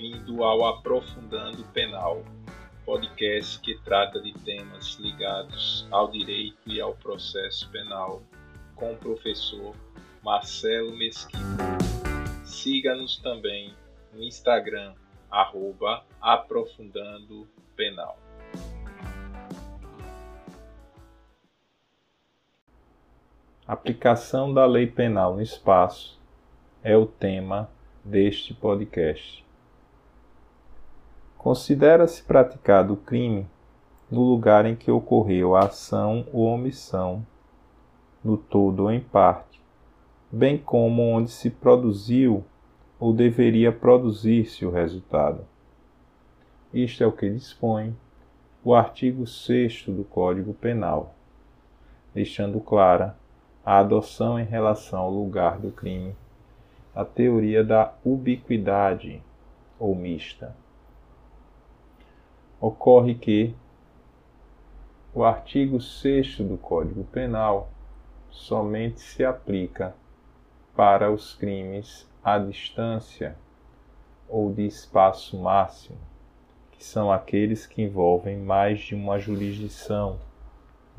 Bem-vindo ao Aprofundando Penal, podcast que trata de temas ligados ao direito e ao processo penal, com o professor Marcelo Mesquita. Siga-nos também no Instagram, arroba Aprofundando Penal. Aplicação da lei penal no espaço é o tema deste podcast. Considera-se praticado o crime no lugar em que ocorreu a ação ou omissão, no todo ou em parte, bem como onde se produziu ou deveria produzir-se o resultado. Isto é o que dispõe o artigo 6 do Código Penal, deixando clara a adoção em relação ao lugar do crime a teoria da ubiquidade ou mista. Ocorre que o artigo 6 do Código Penal somente se aplica para os crimes à distância ou de espaço máximo, que são aqueles que envolvem mais de uma jurisdição,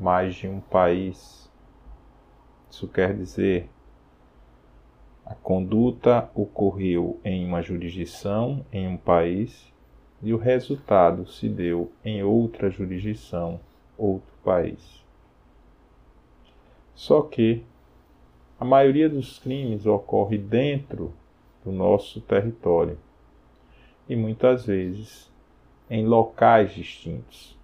mais de um país. Isso quer dizer, a conduta ocorreu em uma jurisdição, em um país, e o resultado se deu em outra jurisdição, outro país. Só que a maioria dos crimes ocorre dentro do nosso território e muitas vezes em locais distintos.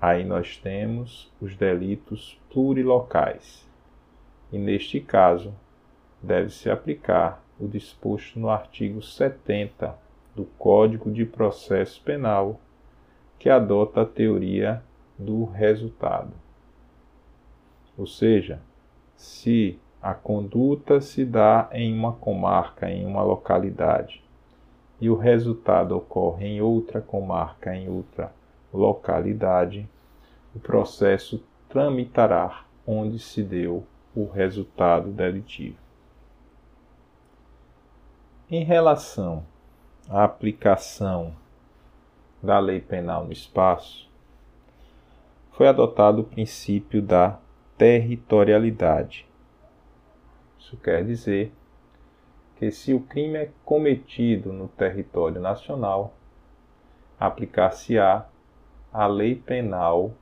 Aí nós temos os delitos plurilocais. E neste caso, deve-se aplicar o disposto no artigo 70 do Código de Processo Penal, que adota a teoria do resultado. Ou seja, se a conduta se dá em uma comarca, em uma localidade, e o resultado ocorre em outra comarca, em outra localidade, o processo tramitará onde se deu o resultado delitivo. Em relação à aplicação da lei penal no espaço, foi adotado o princípio da territorialidade isso quer dizer que se o crime é cometido no território nacional, aplicar-se-á a lei penal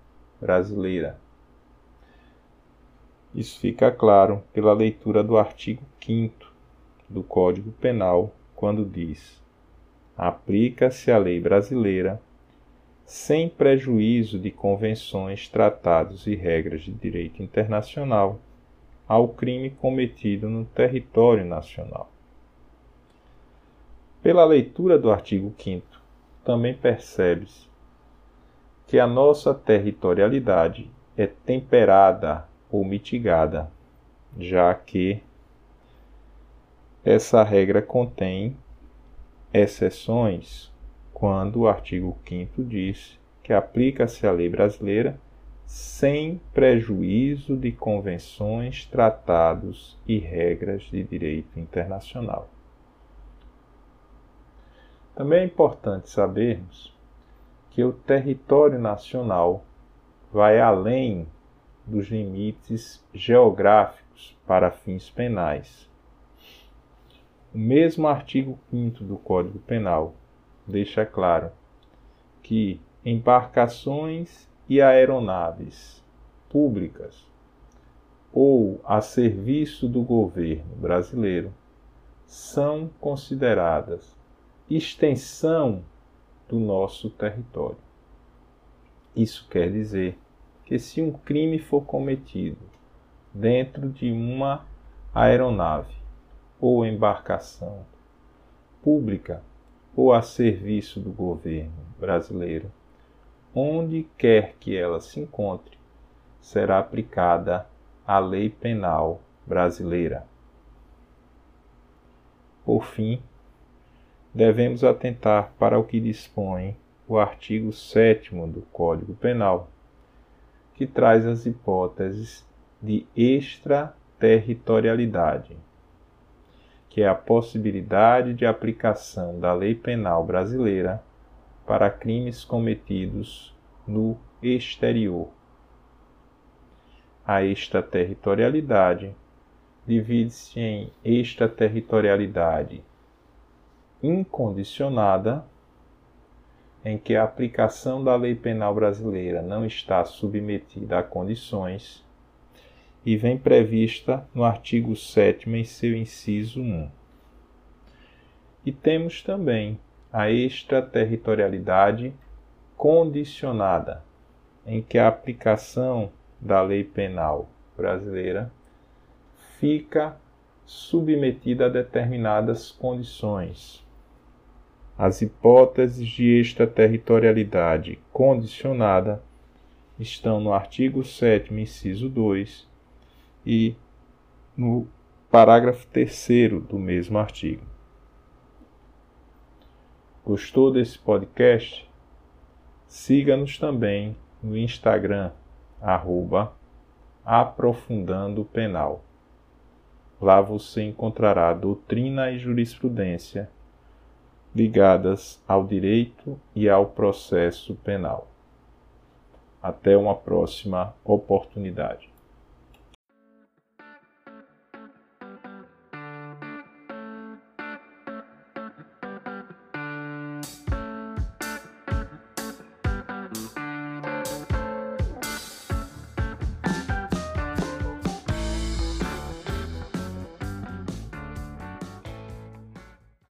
brasileira. Isso fica claro pela leitura do artigo 5 do Código Penal, quando diz: aplica-se a lei brasileira sem prejuízo de convenções, tratados e regras de direito internacional ao crime cometido no território nacional. Pela leitura do artigo 5, também percebe-se que a nossa territorialidade é temperada ou mitigada, já que essa regra contém exceções quando o artigo 5 diz que aplica-se a lei brasileira sem prejuízo de convenções, tratados e regras de direito internacional. Também é importante sabermos que o território nacional vai além dos limites geográficos para fins penais. O mesmo artigo 5 do Código Penal deixa claro que embarcações e aeronaves públicas ou a serviço do governo brasileiro são consideradas extensão do nosso território. Isso quer dizer que se um crime for cometido dentro de uma aeronave ou embarcação pública ou a serviço do governo brasileiro, onde quer que ela se encontre, será aplicada a lei penal brasileira. Por fim, devemos atentar para o que dispõe o artigo 7 do Código Penal, que traz as hipóteses de extraterritorialidade, que é a possibilidade de aplicação da lei penal brasileira para crimes cometidos no exterior. A extraterritorialidade divide-se em extraterritorialidade incondicionada, em que a aplicação da lei penal brasileira não está submetida a condições, e vem prevista no artigo 7 em seu inciso 1. E temos também a extraterritorialidade condicionada, em que a aplicação da lei penal brasileira fica submetida a determinadas condições. As hipóteses de extraterritorialidade condicionada estão no artigo 7, inciso 2 e no parágrafo 3 do mesmo artigo. Gostou desse podcast? Siga-nos também no Instagram, arroba Aprofundando Penal. Lá você encontrará doutrina e jurisprudência ligadas ao direito e ao processo penal. Até uma próxima oportunidade.